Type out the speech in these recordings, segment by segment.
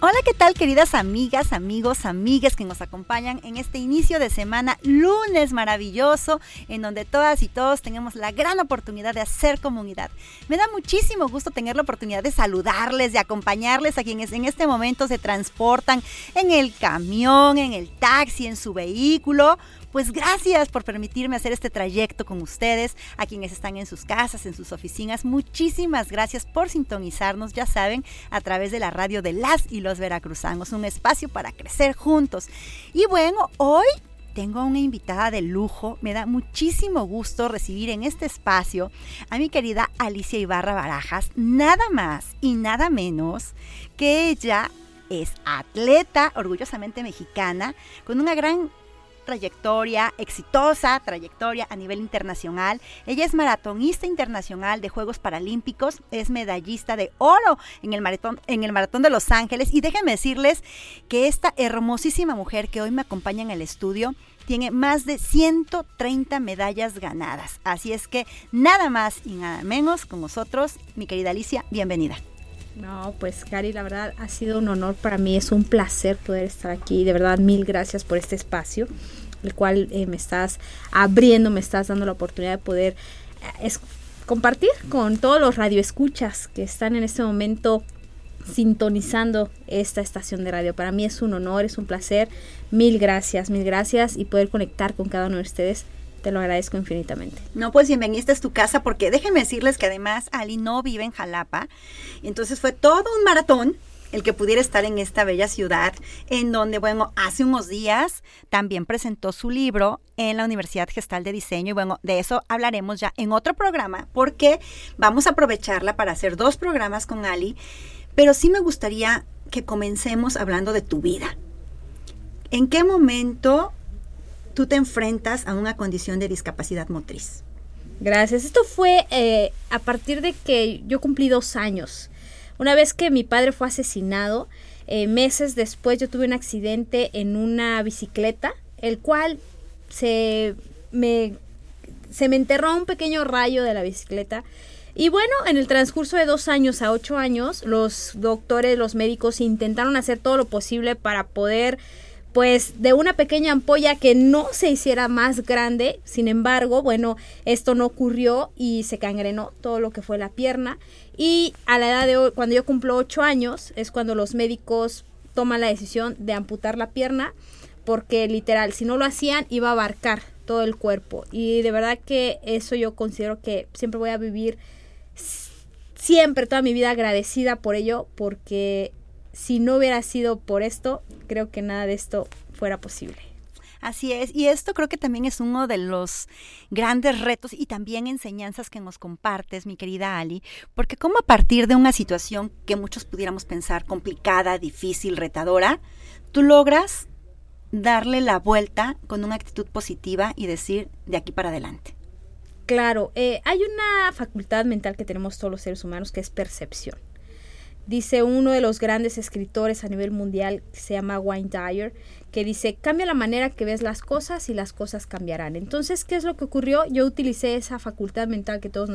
Hola, ¿qué tal queridas amigas, amigos, amigas que nos acompañan en este inicio de semana, lunes maravilloso, en donde todas y todos tenemos la gran oportunidad de hacer comunidad? Me da muchísimo gusto tener la oportunidad de saludarles, de acompañarles a quienes en este momento se transportan en el camión, en el taxi, en su vehículo pues gracias por permitirme hacer este trayecto con ustedes, a quienes están en sus casas, en sus oficinas. Muchísimas gracias por sintonizarnos, ya saben, a través de la radio de las y los veracruzanos, un espacio para crecer juntos. Y bueno, hoy tengo una invitada de lujo. Me da muchísimo gusto recibir en este espacio a mi querida Alicia Ibarra Barajas, nada más y nada menos que ella es atleta orgullosamente mexicana, con una gran trayectoria, exitosa trayectoria a nivel internacional. Ella es maratonista internacional de Juegos Paralímpicos, es medallista de oro en el maratón, en el maratón de Los Ángeles. Y déjenme decirles que esta hermosísima mujer que hoy me acompaña en el estudio tiene más de 130 medallas ganadas. Así es que nada más y nada menos con nosotros, mi querida Alicia, bienvenida. No, pues Cari, la verdad ha sido un honor para mí, es un placer poder estar aquí, de verdad mil gracias por este espacio, el cual eh, me estás abriendo, me estás dando la oportunidad de poder eh, compartir con todos los radioescuchas que están en este momento sintonizando esta estación de radio. Para mí es un honor, es un placer, mil gracias, mil gracias y poder conectar con cada uno de ustedes te lo agradezco infinitamente. No, pues bienveniste a tu casa porque déjenme decirles que además Ali no vive en Jalapa. Entonces fue todo un maratón el que pudiera estar en esta bella ciudad, en donde, bueno, hace unos días también presentó su libro en la Universidad Gestal de Diseño y bueno, de eso hablaremos ya en otro programa, porque vamos a aprovecharla para hacer dos programas con Ali, pero sí me gustaría que comencemos hablando de tu vida. ¿En qué momento tú te enfrentas a una condición de discapacidad motriz. Gracias. Esto fue eh, a partir de que yo cumplí dos años. Una vez que mi padre fue asesinado, eh, meses después yo tuve un accidente en una bicicleta, el cual se me, se me enterró un pequeño rayo de la bicicleta. Y bueno, en el transcurso de dos años a ocho años, los doctores, los médicos intentaron hacer todo lo posible para poder pues de una pequeña ampolla que no se hiciera más grande. Sin embargo, bueno, esto no ocurrió y se cangrenó todo lo que fue la pierna. Y a la edad de hoy, cuando yo cumplo 8 años, es cuando los médicos toman la decisión de amputar la pierna, porque literal, si no lo hacían, iba a abarcar todo el cuerpo. Y de verdad que eso yo considero que siempre voy a vivir siempre toda mi vida agradecida por ello, porque si no hubiera sido por esto, creo que nada de esto fuera posible. Así es, y esto creo que también es uno de los grandes retos y también enseñanzas que nos compartes, mi querida Ali, porque como a partir de una situación que muchos pudiéramos pensar complicada, difícil, retadora, tú logras darle la vuelta con una actitud positiva y decir de aquí para adelante. Claro, eh, hay una facultad mental que tenemos todos los seres humanos que es percepción. Dice uno de los grandes escritores a nivel mundial, que se llama Wayne Dyer, que dice, cambia la manera que ves las cosas y las cosas cambiarán. Entonces, ¿qué es lo que ocurrió? Yo utilicé esa facultad mental que todos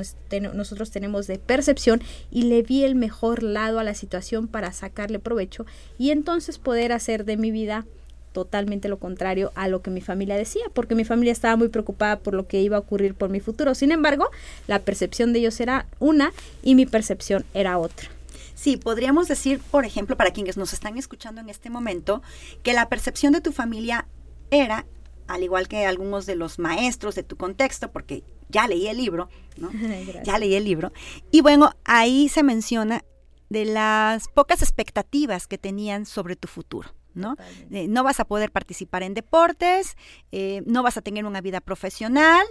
nosotros tenemos de percepción y le vi el mejor lado a la situación para sacarle provecho y entonces poder hacer de mi vida totalmente lo contrario a lo que mi familia decía, porque mi familia estaba muy preocupada por lo que iba a ocurrir por mi futuro. Sin embargo, la percepción de ellos era una y mi percepción era otra. Sí, podríamos decir, por ejemplo, para quienes nos están escuchando en este momento, que la percepción de tu familia era, al igual que algunos de los maestros de tu contexto, porque ya leí el libro, ¿no? ya leí el libro. Y bueno, ahí se menciona de las pocas expectativas que tenían sobre tu futuro. ¿no? Eh, no vas a poder participar en deportes, eh, no vas a tener una vida profesional.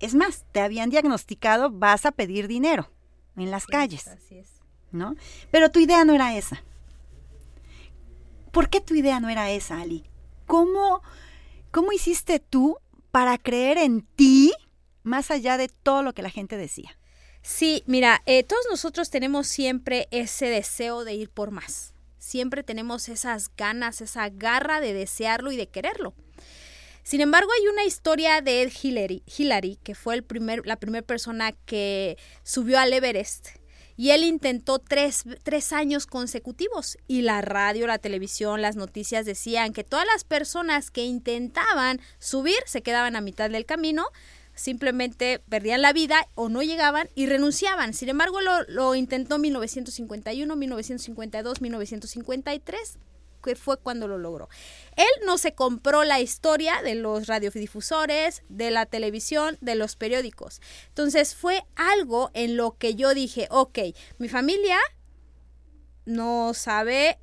Es más, te habían diagnosticado, vas a pedir dinero en las calles. Así es. ¿No? Pero tu idea no era esa. ¿Por qué tu idea no era esa, Ali? ¿Cómo, cómo hiciste tú para creer en ti más allá de todo lo que la gente decía? Sí, mira, eh, todos nosotros tenemos siempre ese deseo de ir por más. Siempre tenemos esas ganas, esa garra de desearlo y de quererlo. Sin embargo, hay una historia de Ed Hillary, Hillary que fue el primer, la primera persona que subió al Everest y él intentó tres, tres, años consecutivos y la radio, la televisión, las noticias decían que todas las personas que intentaban subir se quedaban a mitad del camino, simplemente perdían la vida o no llegaban y renunciaban. Sin embargo, lo, lo intentó 1951, 1952, 1953 fue cuando lo logró. Él no se compró la historia de los radiodifusores, de la televisión, de los periódicos. Entonces fue algo en lo que yo dije, ok, mi familia no sabe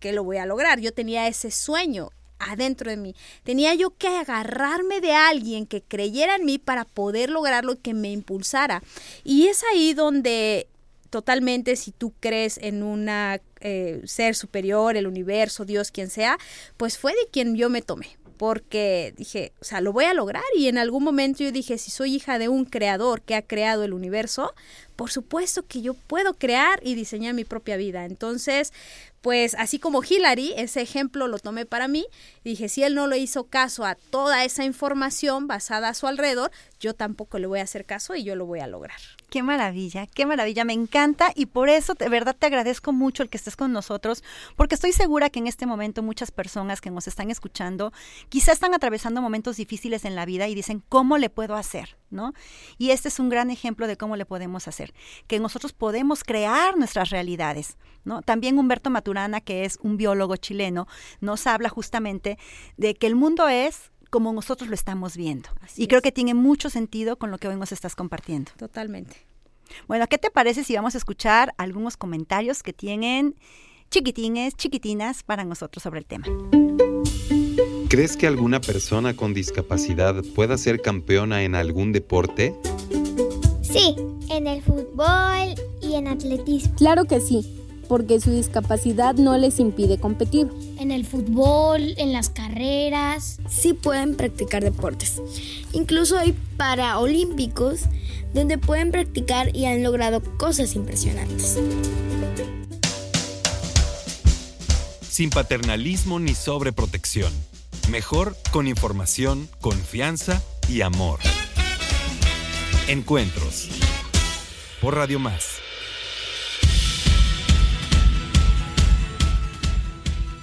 que lo voy a lograr. Yo tenía ese sueño adentro de mí. Tenía yo que agarrarme de alguien que creyera en mí para poder lograrlo y que me impulsara. Y es ahí donde totalmente si tú crees en una eh, ser superior, el universo, Dios, quien sea, pues fue de quien yo me tomé. Porque dije, o sea, lo voy a lograr y en algún momento yo dije, si soy hija de un creador que ha creado el universo, por supuesto que yo puedo crear y diseñar mi propia vida. Entonces, pues así como Hillary, ese ejemplo lo tomé para mí, dije, si él no le hizo caso a toda esa información basada a su alrededor, yo tampoco le voy a hacer caso y yo lo voy a lograr. Qué maravilla, qué maravilla, me encanta y por eso de verdad te agradezco mucho el que estés con nosotros, porque estoy segura que en este momento muchas personas que nos están escuchando quizás están atravesando momentos difíciles en la vida y dicen, ¿cómo le puedo hacer? ¿No? Y este es un gran ejemplo de cómo le podemos hacer, que nosotros podemos crear nuestras realidades, ¿no? También Humberto Maturana, que es un biólogo chileno, nos habla justamente de que el mundo es como nosotros lo estamos viendo. y creo que tiene mucho sentido con lo que hoy nos estás compartiendo. Totalmente. Bueno, ¿qué te parece si vamos a escuchar algunos comentarios que tienen chiquitines, chiquitinas para nosotros sobre el tema? ¿Crees que alguna persona con discapacidad pueda ser campeona en algún deporte? Sí, en el fútbol y en atletismo. Claro que sí porque su discapacidad no les impide competir. En el fútbol, en las carreras. Sí pueden practicar deportes. Incluso hay paraolímpicos donde pueden practicar y han logrado cosas impresionantes. Sin paternalismo ni sobreprotección. Mejor con información, confianza y amor. Encuentros. Por Radio Más.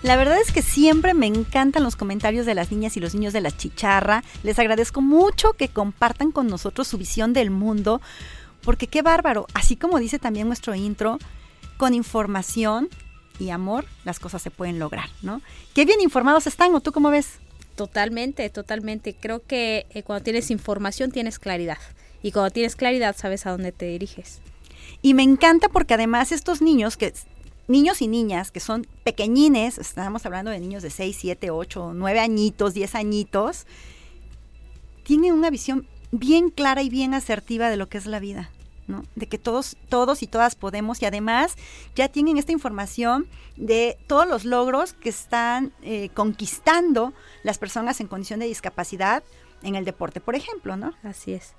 La verdad es que siempre me encantan los comentarios de las niñas y los niños de la chicharra. Les agradezco mucho que compartan con nosotros su visión del mundo, porque qué bárbaro. Así como dice también nuestro intro, con información y amor las cosas se pueden lograr, ¿no? Qué bien informados están, ¿o tú cómo ves? Totalmente, totalmente. Creo que eh, cuando tienes información tienes claridad. Y cuando tienes claridad sabes a dónde te diriges. Y me encanta porque además estos niños que niños y niñas que son pequeñines, estamos hablando de niños de 6, 7, 8, 9 añitos, 10 añitos, tienen una visión bien clara y bien asertiva de lo que es la vida. ¿no? De que todos, todos y todas podemos y además ya tienen esta información de todos los logros que están eh, conquistando las personas en condición de discapacidad en el deporte, por ejemplo, ¿no? Así es.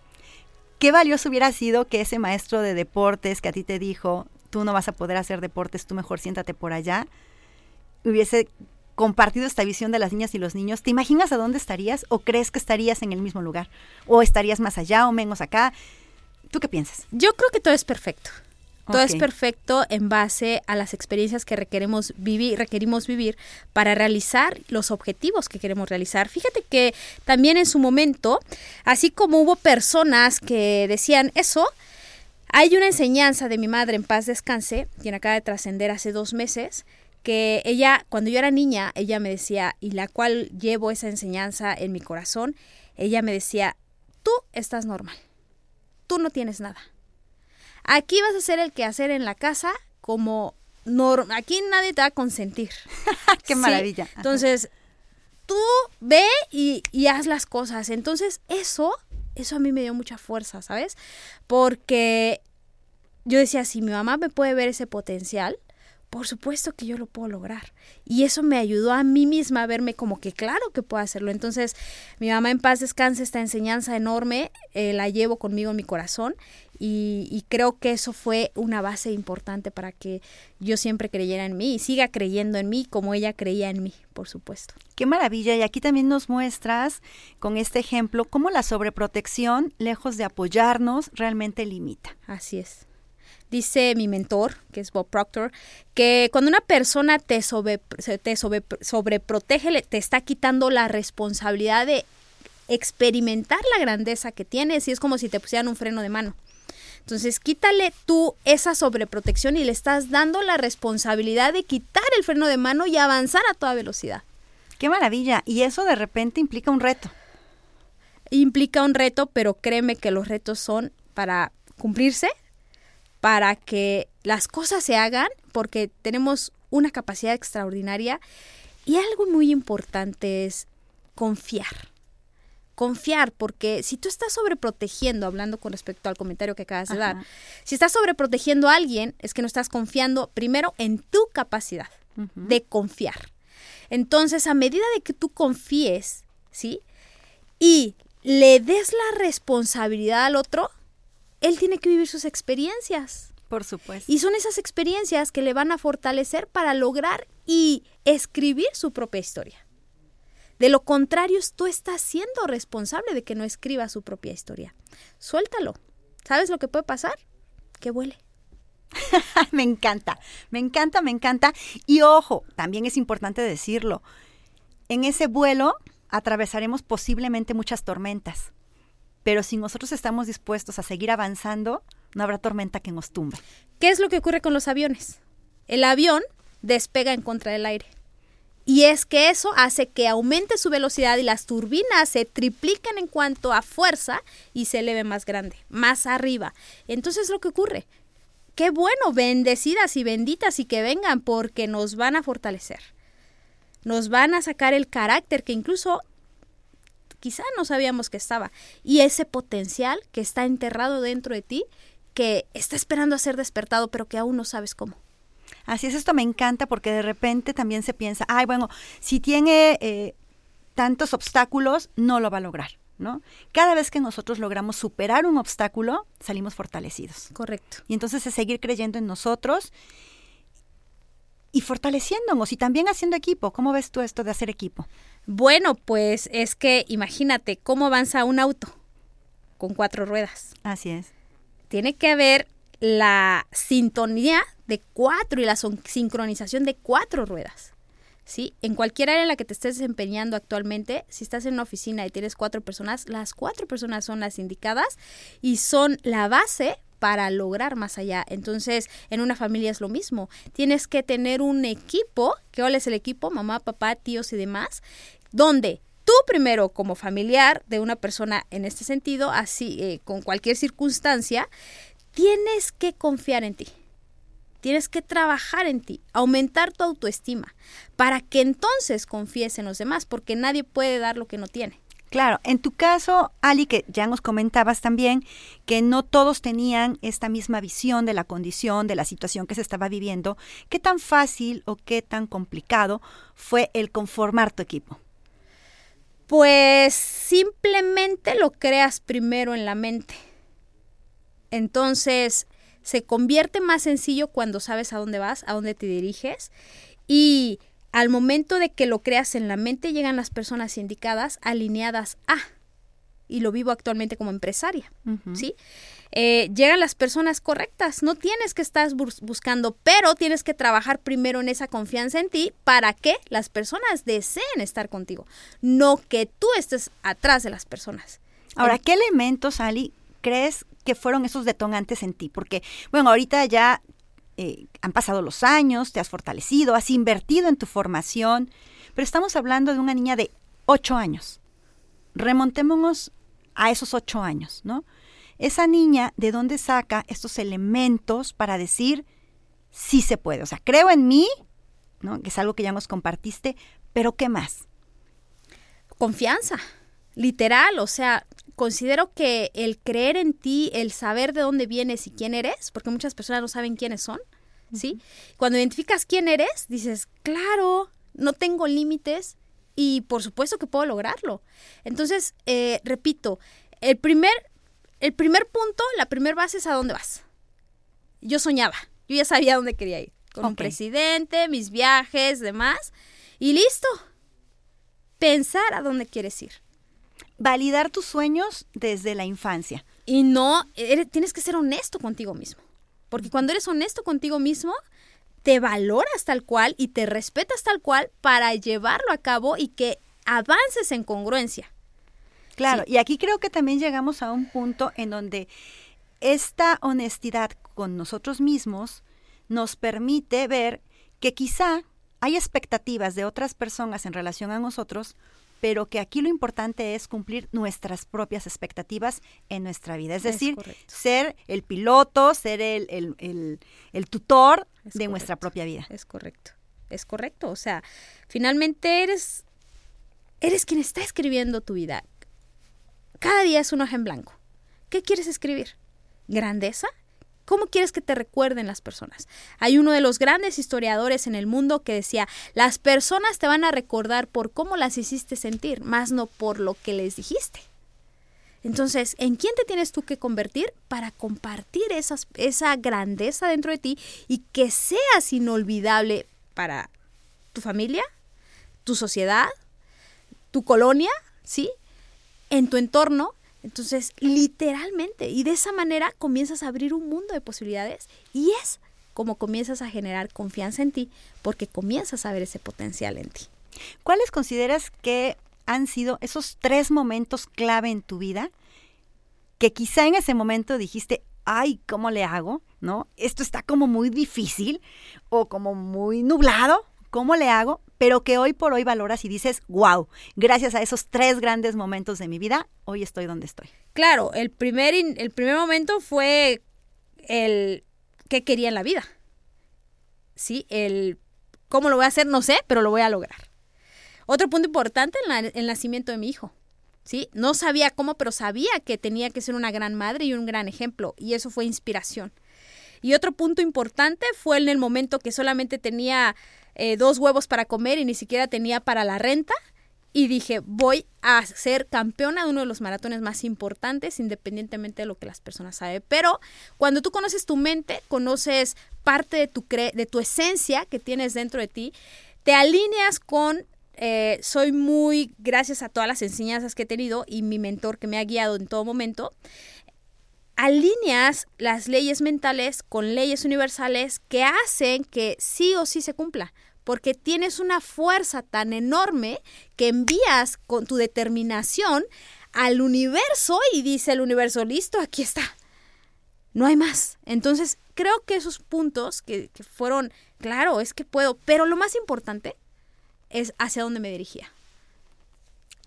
Qué valioso hubiera sido que ese maestro de deportes que a ti te dijo, tú no vas a poder hacer deportes, tú mejor siéntate por allá, hubiese compartido esta visión de las niñas y los niños, ¿te imaginas a dónde estarías o crees que estarías en el mismo lugar? ¿O estarías más allá o menos acá? ¿Tú qué piensas? Yo creo que todo es perfecto. Todo es perfecto en base a las experiencias que requeremos vivir, requerimos vivir para realizar los objetivos que queremos realizar. Fíjate que también en su momento, así como hubo personas que decían eso, hay una enseñanza de mi madre en paz descanse, quien acaba de trascender hace dos meses, que ella, cuando yo era niña, ella me decía, y la cual llevo esa enseñanza en mi corazón, ella me decía, tú estás normal. Tú no tienes nada. Aquí vas a ser el que hacer en la casa como aquí nadie te va a consentir. Qué maravilla. Entonces, tú ve y, y, haz las cosas. Entonces, eso, eso a mí me dio mucha fuerza, ¿sabes? Porque yo decía, si mi mamá me puede ver ese potencial, por supuesto que yo lo puedo lograr. Y eso me ayudó a mí misma a verme como que claro que puedo hacerlo. Entonces, mi mamá en paz descanse, esta enseñanza enorme, eh, la llevo conmigo en mi corazón y, creo que eso fue una base importante para que yo siempre creyera en mí y siga creyendo en mí como ella creía en mí, por supuesto. Qué maravilla. Y aquí también nos muestras con este ejemplo cómo la sobreprotección, lejos de apoyarnos, realmente limita. Así es. Dice mi mentor, que es Bob Proctor, que cuando una persona te, sobre, te sobre, sobreprotege, te está quitando la responsabilidad de experimentar la grandeza que tienes y es como si te pusieran un freno de mano. Entonces, quítale tú esa sobreprotección y le estás dando la responsabilidad de quitar el freno de mano y avanzar a toda velocidad. Qué maravilla. Y eso de repente implica un reto. Implica un reto, pero créeme que los retos son para cumplirse, para que las cosas se hagan, porque tenemos una capacidad extraordinaria. Y algo muy importante es confiar confiar, porque si tú estás sobreprotegiendo, hablando con respecto al comentario que acabas de dar, si estás sobreprotegiendo a alguien, es que no estás confiando primero en tu capacidad de confiar. Entonces, a medida de que tú confíes, ¿sí? Y le des la responsabilidad al otro, él tiene que vivir sus experiencias. Por supuesto. Y son esas experiencias que le van a fortalecer para lograr y escribir su propia historia. De lo contrario, tú estás siendo responsable de que no escriba su propia historia. Suéltalo. ¿Sabes lo que puede pasar? Que vuele. me encanta, me encanta, me encanta. Y ojo, también es importante decirlo, en ese vuelo atravesaremos posiblemente muchas tormentas, pero si nosotros estamos dispuestos a seguir avanzando, no habrá tormenta que nos tumbe. ¿Qué es lo que ocurre con los aviones? El avión despega en contra del aire. Y es que eso hace que aumente su velocidad y las turbinas se tripliquen en cuanto a fuerza y se eleve más grande, más arriba. Entonces lo que ocurre, qué bueno, bendecidas y benditas y que vengan porque nos van a fortalecer. Nos van a sacar el carácter que incluso quizá no sabíamos que estaba. Y ese potencial que está enterrado dentro de ti, que está esperando a ser despertado, pero que aún no sabes cómo. Así es, esto me encanta porque de repente también se piensa, ay, bueno, si tiene eh, tantos obstáculos, no lo va a lograr. ¿No? Cada vez que nosotros logramos superar un obstáculo, salimos fortalecidos. Correcto. Y entonces es seguir creyendo en nosotros y fortaleciéndonos y también haciendo equipo. ¿Cómo ves tú esto de hacer equipo? Bueno, pues es que imagínate cómo avanza un auto con cuatro ruedas. Así es. Tiene que haber la sintonía de cuatro y la sincronización de cuatro ruedas. ¿Sí? En cualquier área en la que te estés desempeñando actualmente, si estás en una oficina y tienes cuatro personas, las cuatro personas son las indicadas y son la base para lograr más allá. Entonces, en una familia es lo mismo. Tienes que tener un equipo, que cuál es el equipo, mamá, papá, tíos y demás, donde tú primero como familiar de una persona en este sentido, así eh, con cualquier circunstancia, tienes que confiar en ti. Tienes que trabajar en ti, aumentar tu autoestima, para que entonces confíes en los demás, porque nadie puede dar lo que no tiene. Claro, en tu caso, Ali, que ya nos comentabas también que no todos tenían esta misma visión de la condición, de la situación que se estaba viviendo, ¿qué tan fácil o qué tan complicado fue el conformar tu equipo? Pues simplemente lo creas primero en la mente. Entonces, se convierte más sencillo cuando sabes a dónde vas, a dónde te diriges y al momento de que lo creas en la mente llegan las personas indicadas alineadas a y lo vivo actualmente como empresaria, ¿sí? Eh, llegan las personas correctas, no tienes que estar buscando, pero tienes que trabajar primero en esa confianza en ti para que las personas deseen estar contigo, no que tú estés atrás de las personas. Ahora, ¿qué elementos, Ali, crees que fueron esos detonantes en ti? Porque, bueno, ahorita ya eh, han pasado los años, te has fortalecido, has invertido en tu formación, pero estamos hablando de una niña de ocho años. Remontémonos a esos ocho años, ¿no? Esa niña, ¿de dónde saca estos elementos para decir, sí se puede? O sea, creo en mí, ¿no? Que es algo que ya nos compartiste, pero ¿qué más? Confianza, literal, o sea, considero que el creer en ti, el saber de dónde vienes y quién eres, porque muchas personas no saben quiénes son, ¿sí? Cuando identificas quién eres, dices, claro, no tengo límites y por supuesto que puedo lograrlo. Entonces, eh, repito, el primer, el primer punto, la primera base es a dónde vas. Yo soñaba, yo ya sabía dónde quería ir, con un presidente, mis viajes, demás, y listo. Pensar a dónde quieres ir. Validar tus sueños desde la infancia. Y no, eres- tienes que ser honesto contigo mismo. Porque cuando eres honesto contigo mismo, te valoras tal cual y te respetas tal cual para llevarlo a cabo y que avances en congruencia. Claro, y aquí creo que también llegamos a un punto en donde esta honestidad con nosotros mismos nos permite ver que quizá hay expectativas de otras personas en relación a nosotros, pero que aquí lo importante es cumplir nuestras propias expectativas en nuestra vida. Es decir, ser el piloto, ser el, el- el- el tutor Es de nuestra propia vida. Es correcto. Es correcto. O sea, finalmente eres, eres quien está escribiendo tu vida. Cada día es un hoja en blanco. ¿Qué quieres escribir? ¿Grandeza? ¿Cómo quieres que te recuerden las personas? Hay uno de los grandes historiadores en el mundo que decía, las personas te van a recordar por cómo las hiciste sentir, más no por lo que les dijiste. Entonces, ¿en quién te tienes tú que convertir para compartir esa grandeza dentro de ti y que seas inolvidable para tu familia, tu sociedad, tu colonia, ¿sí? En tu entorno. Entonces, literalmente, y de esa manera comienzas a abrir un mundo de posibilidades y es como comienzas a generar confianza en ti porque comienzas a ver ese potencial en ti. ¿Cuáles consideras que han sido esos tres momentos clave en tu vida que quizá en ese momento dijiste, ay, ¿cómo le hago? ¿No? Esto está como muy difícil o como muy nublado, ¿cómo le hago? Pero que hoy por hoy valoras y dices, wow, gracias a esos tres grandes momentos de mi vida, hoy estoy donde estoy. Claro, el primer, in- el primer momento fue el qué quería en la vida. Sí, el cómo lo voy a hacer, no sé, pero lo voy a lograr. Otro punto importante, el, na- el nacimiento de mi hijo. ¿sí? No sabía cómo, pero sabía que tenía que ser una gran madre y un gran ejemplo, y eso fue inspiración. Y otro punto importante fue en el momento que solamente tenía eh, dos huevos para comer y ni siquiera tenía para la renta. Y dije, voy a ser campeona de uno de los maratones más importantes, independientemente de lo que las personas saben. Pero cuando tú conoces tu mente, conoces parte de tu, cre de tu esencia que tienes dentro de ti, te alineas con eh, soy muy, gracias a todas las enseñanzas que he tenido y mi mentor que me ha guiado en todo momento, alineas las leyes mentales con leyes universales que hacen que sí o sí se cumpla. Porque tienes una fuerza tan enorme que envías con tu determinación al universo y dice el universo, listo, aquí está. No hay más. Entonces, creo que esos puntos que, que fueron, claro, es que puedo, pero lo más importante es hacia dónde me dirigía.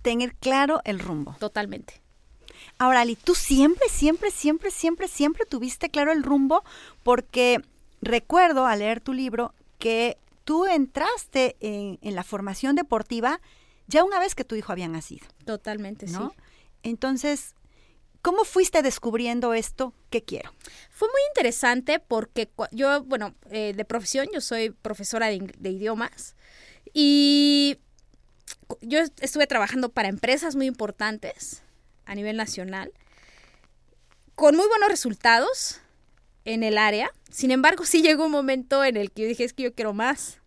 Tener claro el rumbo. Totalmente. Ahora, Ali, tú siempre, siempre, siempre, siempre, siempre tuviste claro el rumbo porque recuerdo al leer tu libro que tú entraste en, en la formación deportiva ya una vez que tu hijo había nacido, Totalmente, ¿no? sí. Entonces, ¿cómo fuiste descubriendo esto que quiero? Fue muy interesante porque yo, bueno, eh, de profesión, yo soy profesora de, de idiomas y yo est- estuve trabajando para empresas muy importantes a nivel nacional con muy buenos resultados en el área. Sin embargo, sí llegó un momento en el que yo dije, es que yo quiero más.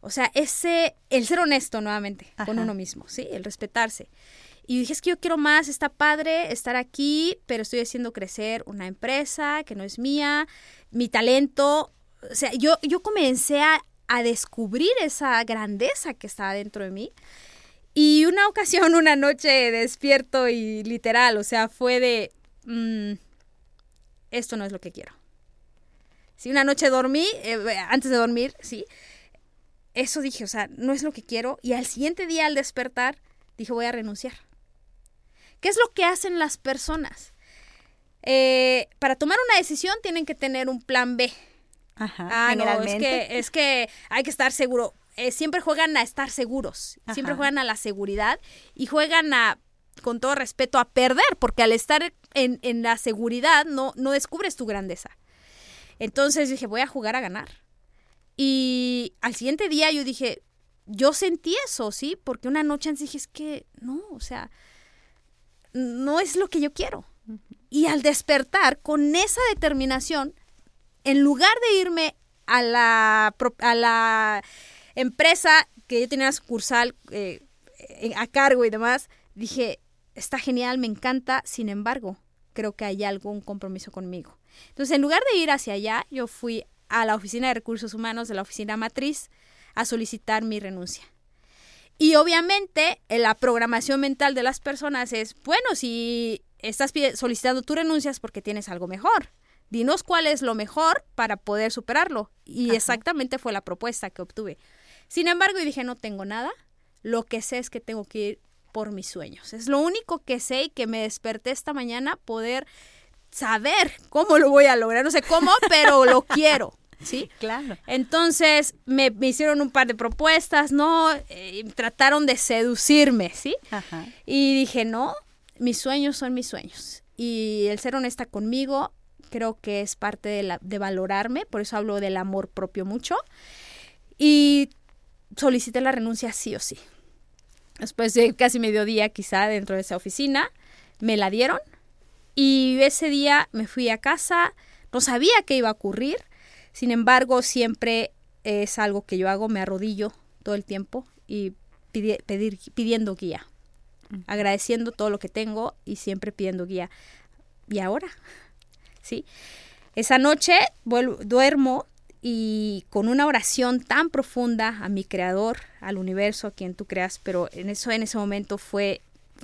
O sea, ese, el ser honesto nuevamente con uno mismo, ¿sí? El respetarse. Y dije, es que yo quiero más, está padre estar aquí, pero estoy haciendo crecer una empresa que no es mía, mi talento. O sea, yo, yo comencé a, a descubrir esa grandeza que estaba dentro de mí. Y una ocasión, una noche despierto y literal, o sea, fue de, mm, esto no es lo que quiero. Sí, una noche dormí, eh, antes de dormir, sí. Eso dije, o sea, no es lo que quiero. Y al siguiente día, al despertar, dije, voy a renunciar. ¿Qué es lo que hacen las personas? Eh, para tomar una decisión tienen que tener un plan B. Ajá, Ah, no, es que, es que hay que estar seguro. Eh, siempre juegan a estar seguros, siempre juegan a la seguridad y juegan a, con todo respeto, a perder, porque al estar en, en la seguridad no, no descubres tu grandeza. Entonces dije, voy a jugar a ganar. Y al siguiente día yo dije, yo sentí eso, ¿sí? Porque una noche antes dije, es que no, o sea, no es lo que yo quiero. Y al despertar con esa determinación, en lugar de irme a la, a la empresa que yo tenía una sucursal eh, eh, a cargo y demás, dije, está genial, me encanta, sin embargo, creo que hay algún compromiso conmigo. Entonces, en lugar de ir hacia allá, yo fui a la oficina de recursos humanos de la oficina matriz a solicitar mi renuncia. Y obviamente eh, la programación mental de las personas es, bueno, si estás solicitando tu renuncia es porque tienes algo mejor. Dinos cuál es lo mejor para poder superarlo. Y Ajá. exactamente fue la propuesta que obtuve. Sin embargo, yo dije, no tengo nada. Lo que sé es que tengo que ir por mis sueños. Es lo único que sé y que me desperté esta mañana poder saber cómo lo voy a lograr. No sé cómo, pero lo quiero. ¿Sí? Claro. Entonces me, me hicieron un par de propuestas, ¿no? Eh, trataron de seducirme, ¿sí? Ajá. Y dije, no, mis sueños son mis sueños. Y el ser honesta conmigo creo que es parte de, la, de valorarme, por eso hablo del amor propio mucho. Y solicité la renuncia sí o sí. Después de casi mediodía quizá dentro de esa oficina, me la dieron. Y ese día me fui a casa, no sabía qué iba a ocurrir. Sin embargo, siempre es algo que yo hago, me arrodillo todo el tiempo y pidi- pedir, pidiendo guía, agradeciendo todo lo que tengo y siempre pidiendo guía. ¿Y ahora? ¿Sí? Esa noche vuelvo- duermo y con una oración tan profunda a mi creador, al universo, a quien tú creas, pero en eso en ese momento fue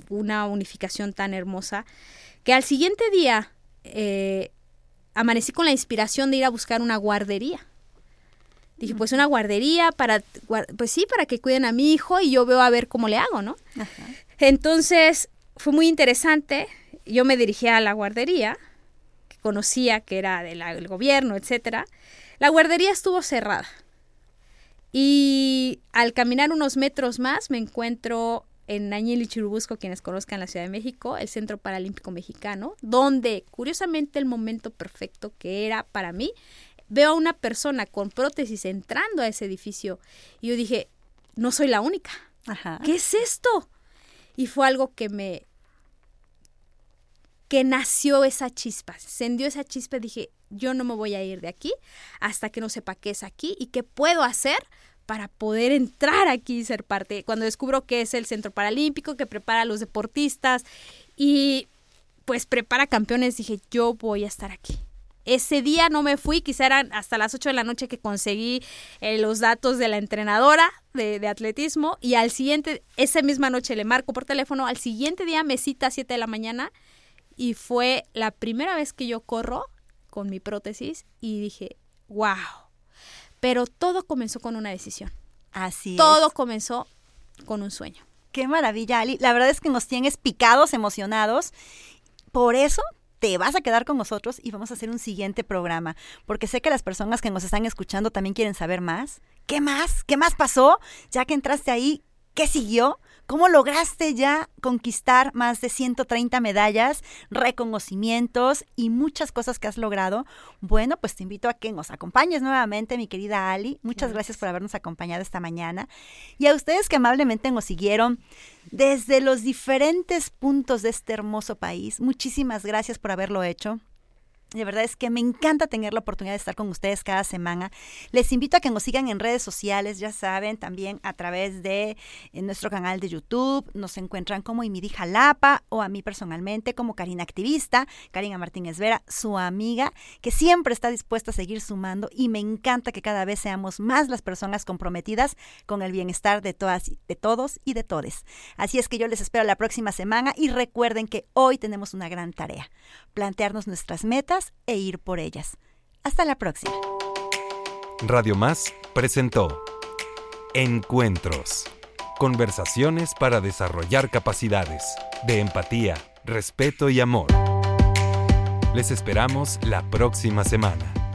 una unificación tan hermosa que al siguiente día eh, amanecí con la inspiración de ir a buscar una guardería. Dije, pues una guardería para, pues sí, para que cuiden a mi hijo y yo veo a ver cómo le hago, ¿no? Ajá. Entonces fue muy interesante. Yo me dirigí a la guardería, que conocía que era de del gobierno, etcétera. La guardería estuvo cerrada. Y al caminar unos metros más me encuentro en Añil y Churubusco, quienes conozcan la Ciudad de México, el Centro Paralímpico Mexicano, donde curiosamente el momento perfecto que era para mí, veo a una persona con prótesis entrando a ese edificio y yo dije, no soy la única. Ajá. ¿Qué es esto? Y fue algo que me... que nació esa chispa, se encendió esa chispa y dije, yo no me voy a ir de aquí hasta que no sepa qué es aquí y qué puedo hacer para poder entrar aquí y ser parte. Cuando descubro que es el Centro Paralímpico, que prepara a los deportistas y pues prepara campeones, dije, yo voy a estar aquí. Ese día no me fui, quizá eran hasta las 8 de la noche que conseguí eh, los datos de la entrenadora de, atletismo y al siguiente, esa misma noche le marco por teléfono, al siguiente día me cita a 7 de la mañana y fue la primera vez que yo corro con mi prótesis y dije, wow. Pero todo comenzó con una decisión. Así es. Todo comenzó con un sueño. Qué maravilla, Ali. La verdad es que nos tienes picados, emocionados. Por eso te vas a quedar con nosotros y vamos a hacer un siguiente programa, porque sé que las personas que nos están escuchando también quieren saber más. ¿Qué más? ¿Qué más pasó? Ya que entraste ahí, ¿qué siguió? ¿Cómo lograste ya conquistar más de 130 medallas, reconocimientos y muchas cosas que has logrado? Bueno, pues te invito a que nos acompañes nuevamente, mi querida Ali. Muchas gracias por habernos acompañado esta mañana. Y a ustedes que amablemente nos siguieron desde los diferentes puntos de este hermoso país, muchísimas gracias por haberlo hecho. De verdad es que me encanta tener la oportunidad de estar con ustedes cada semana. Les invito a que nos sigan en redes sociales, ya saben, también a través de en nuestro canal de YouTube. Nos encuentran como Imidi Jalapa o a mí personalmente como Karina Activista, Karina Martínez Vera, su amiga, que siempre está dispuesta a seguir sumando y me encanta que cada vez seamos más las personas comprometidas con el bienestar de todas, de todos y de todes. Así es que yo les espero la próxima semana y recuerden que hoy tenemos una gran tarea, plantearnos nuestras e ir por ellas. Hasta la próxima. Radio Más presentó Encuentros. Conversaciones para desarrollar capacidades de empatía, respeto y amor. Les esperamos la próxima semana.